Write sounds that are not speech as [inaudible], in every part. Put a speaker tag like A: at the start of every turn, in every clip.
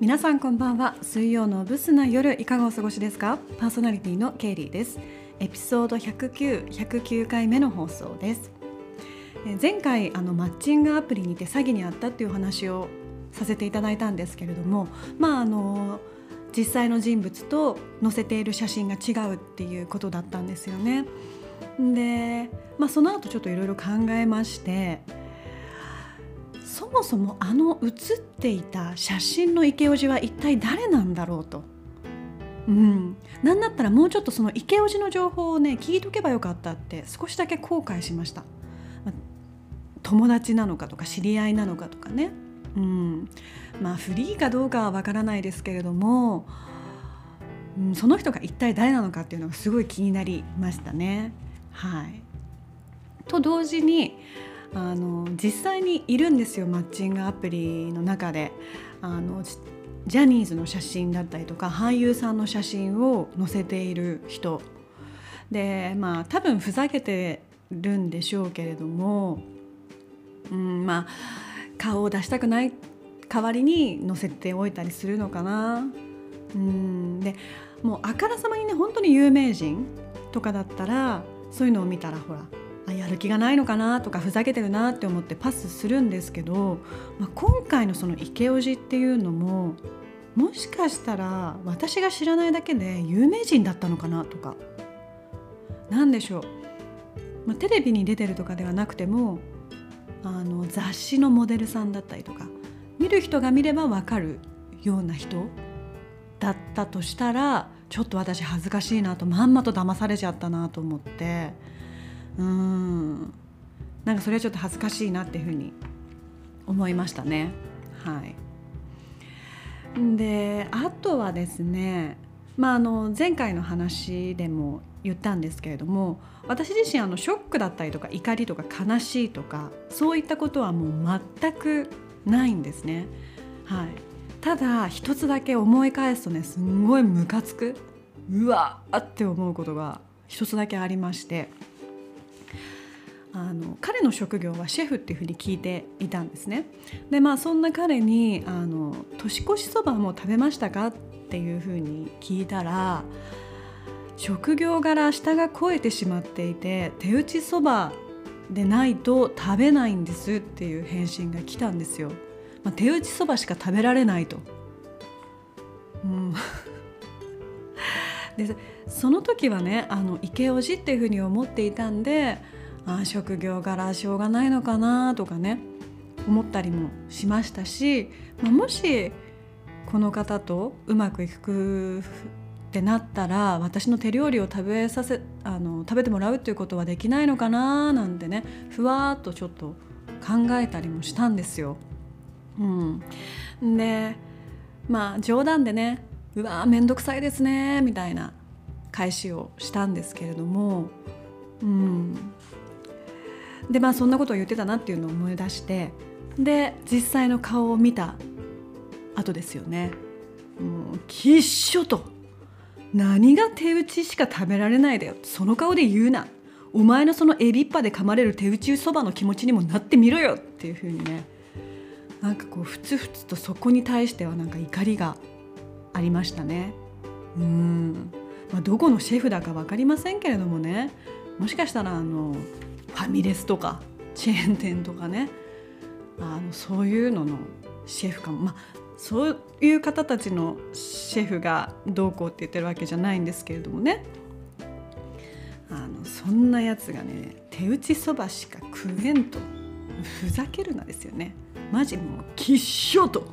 A: 皆さんこんばんは。水曜のブスな夜いかがお過ごしですか？パーソナリティのケイリーです。エピソード109、109回目の放送です。前回あのマッチングアプリにて詐欺にあったっていう話をさせていただいたんですけれどもまああの実際の人物と載せている写真が違うっていうことだったんですよね。で、まあ、その後ちょっといろいろ考えましてそもそもあの写っていた写真の池オジは一体誰なんだろうと。うん、なんだったらもうちょっとその池オジの情報をね聞いとけばよかったって少しだけ後悔しました、ま友達なのかとか知り合いなのかとかね、うん、まあフリーかどうかはわからないですけれども、うん、その人が一体誰なのかっていうのがすごい気になりましたね。はい、と同時にあの実際にいるんですよマッチングアプリの中であのジャニーズの写真だったりとか俳優さんの写真を載せている人でまあ多分ふざけてるんでしょうけれども、うん、まあ顔を出したくない代わりに載せておいたりするのかな。うんでもうあからさまにね本当に有名人とかだったらそういうのを見たらほらる気がないのかなとかふざけてるなって思ってパスするんですけど、まあ、今回のそのイケオジっていうのももしかしたら私が知らないだけで有名人だったのかなとか何でしょう、まあ、テレビに出てるとかではなくてもあの雑誌のモデルさんだったりとか見る人が見れば分かるような人だったとしたらちょっと私恥ずかしいなとまんまと騙されちゃったなと思ってうんなんかそれはちょっと恥ずかしいなっていうふうに思いましたね。はい、であとはですね、まあ、あの前回の話でも言ったんですけれども私自身あのショックだったりとか怒りとか悲しいとかそういったことはもう全くないんですね。はい、ただ一つだけ思い返すとねすんごいムカつく。うわっって思うことが一つだけありまして。あの彼の職業はシェフっていうふうに聞いていたんですね。でまあそんな彼にあの「年越しそばも食べましたか?」っていうふうに聞いたら職業柄下が肥えてしまっていて手打ちそばでないと食べないんですっていう返信が来たんですよ。まあ、手打ちそばしか食べられないと。うん [laughs] でその時はねあのイケオジっていうふうに思っていたんであ職業柄しょうがないのかなとかね思ったりもしましたし、まあ、もしこの方とうまくいくってなったら私の手料理を食べさせあの食べてもらうっていうことはできないのかななんてねふわっとちょっと考えたりもしたんですよ。うん、でまあ冗談でね「うわー面倒くさいですね」みたいな返しをしたんですけれども、うん、でまあそんなことを言ってたなっていうのを思い出してで実際の顔を見た後ですよね。もうきっしょと。何が手打ちしか食べられないだよ。その顔で言うな。お前のそのエビッパで噛まれる手打ちそばの気持ちにもなってみろよっていう風にね。なんかこうふつふつとそこに対してはなんか怒りがありましたね。うん、まあ、どこのシェフだか分かりませんけれどもね。もしかしたらあのファミレスとかチェーン店とかね。あのそういうののシェフかも。まあそういう方たちのシェフがどうこうって言ってるわけじゃないんですけれどもね。あのそんなやつがね手打ちそばしか食えんとふざけるなですよね。マジもうきっしょと。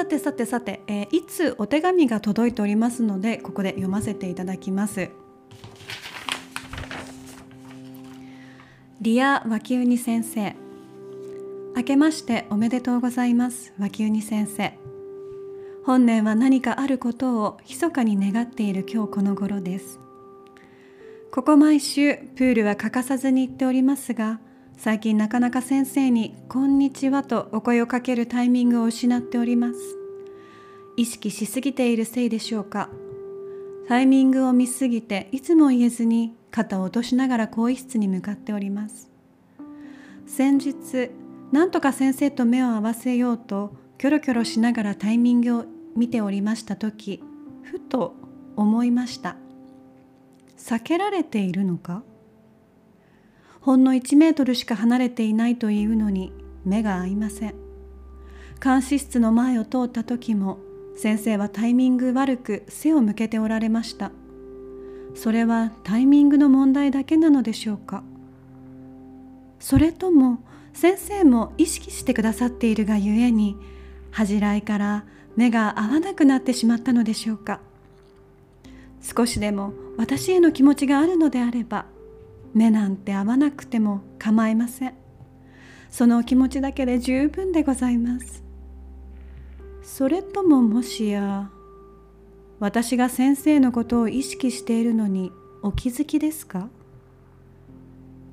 A: さてさてさて、えー、いつお手紙が届いておりますのでここで読ませていただきます。リア脇ウニ先生。明けましておめでとうございます。脇ウニ先生。本年は何かあることを密かに願っている今日この頃です。ここ毎週プールは欠かさずに行っておりますが最近なかなか先生に「こんにちは」とお声をかけるタイミングを失っております。意識しすぎているせいでしょうか？タイミングを見すぎていつも言えずに肩を落としながら更衣室に向かっております。先日なんとか先生と目を合わせようとキョロキョロしながらタイミングを見ておりました時ふと思いました。避けられているのか？ほんの1メートルしか離れていないというのに目が合いません。監視室の前を通った時も先生はタイミング悪く背を向けておられました。それはタイミングの問題だけなのでしょうか。それとも先生も意識してくださっているがゆえに恥じらいから目が合わなくなってしまったのでしょうか。少しでも私への気持ちがあるのであれば目なんて合わなくても構いません。そのお気持ちだけで十分でございます。それとももしや私が先生のことを意識しているのにお気づきですか？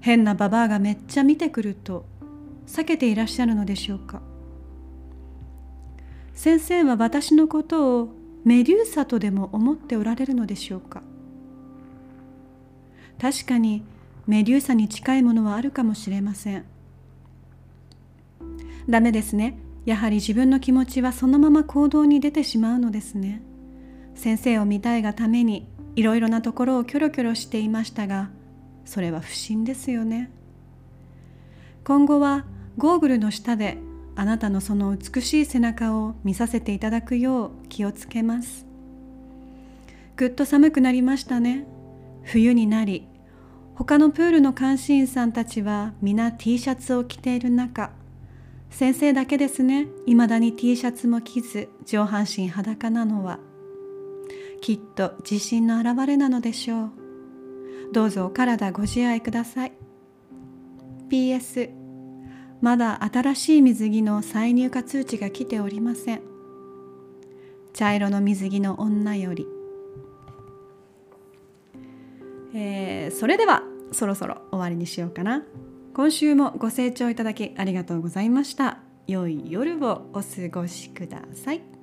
A: 変なババアがめっちゃ見てくると避けていらっしゃるのでしょうか？先生は私のことをメデューサとでも思っておられるのでしょうか？確かにメデューサに近いものはあるかもしれません。ダメですね。やはり自分の気持ちはそのまま行動に出てしまうのですね。先生を見たいがためにいろいろなところをキョロキョロしていましたがそれは不審ですよね。今後はゴーグルの下であなたのその美しい背中を見させていただくよう気をつけます。ぐっと寒くなりましたね。冬になり他のプールの監視員さんたちは皆 T シャツを着ている中先生だけですね。未だに T シャツも着ず上半身裸なのはきっと自信の表れなのでしょう。どうぞお体ご自愛ください。PS まだ新しい水着の再入荷通知が来ておりません。茶色の水着の女より、えー、それではそろそろ終わりにしようかな。今週もご清聴いただきありがとうございました。良い夜をお過ごしください。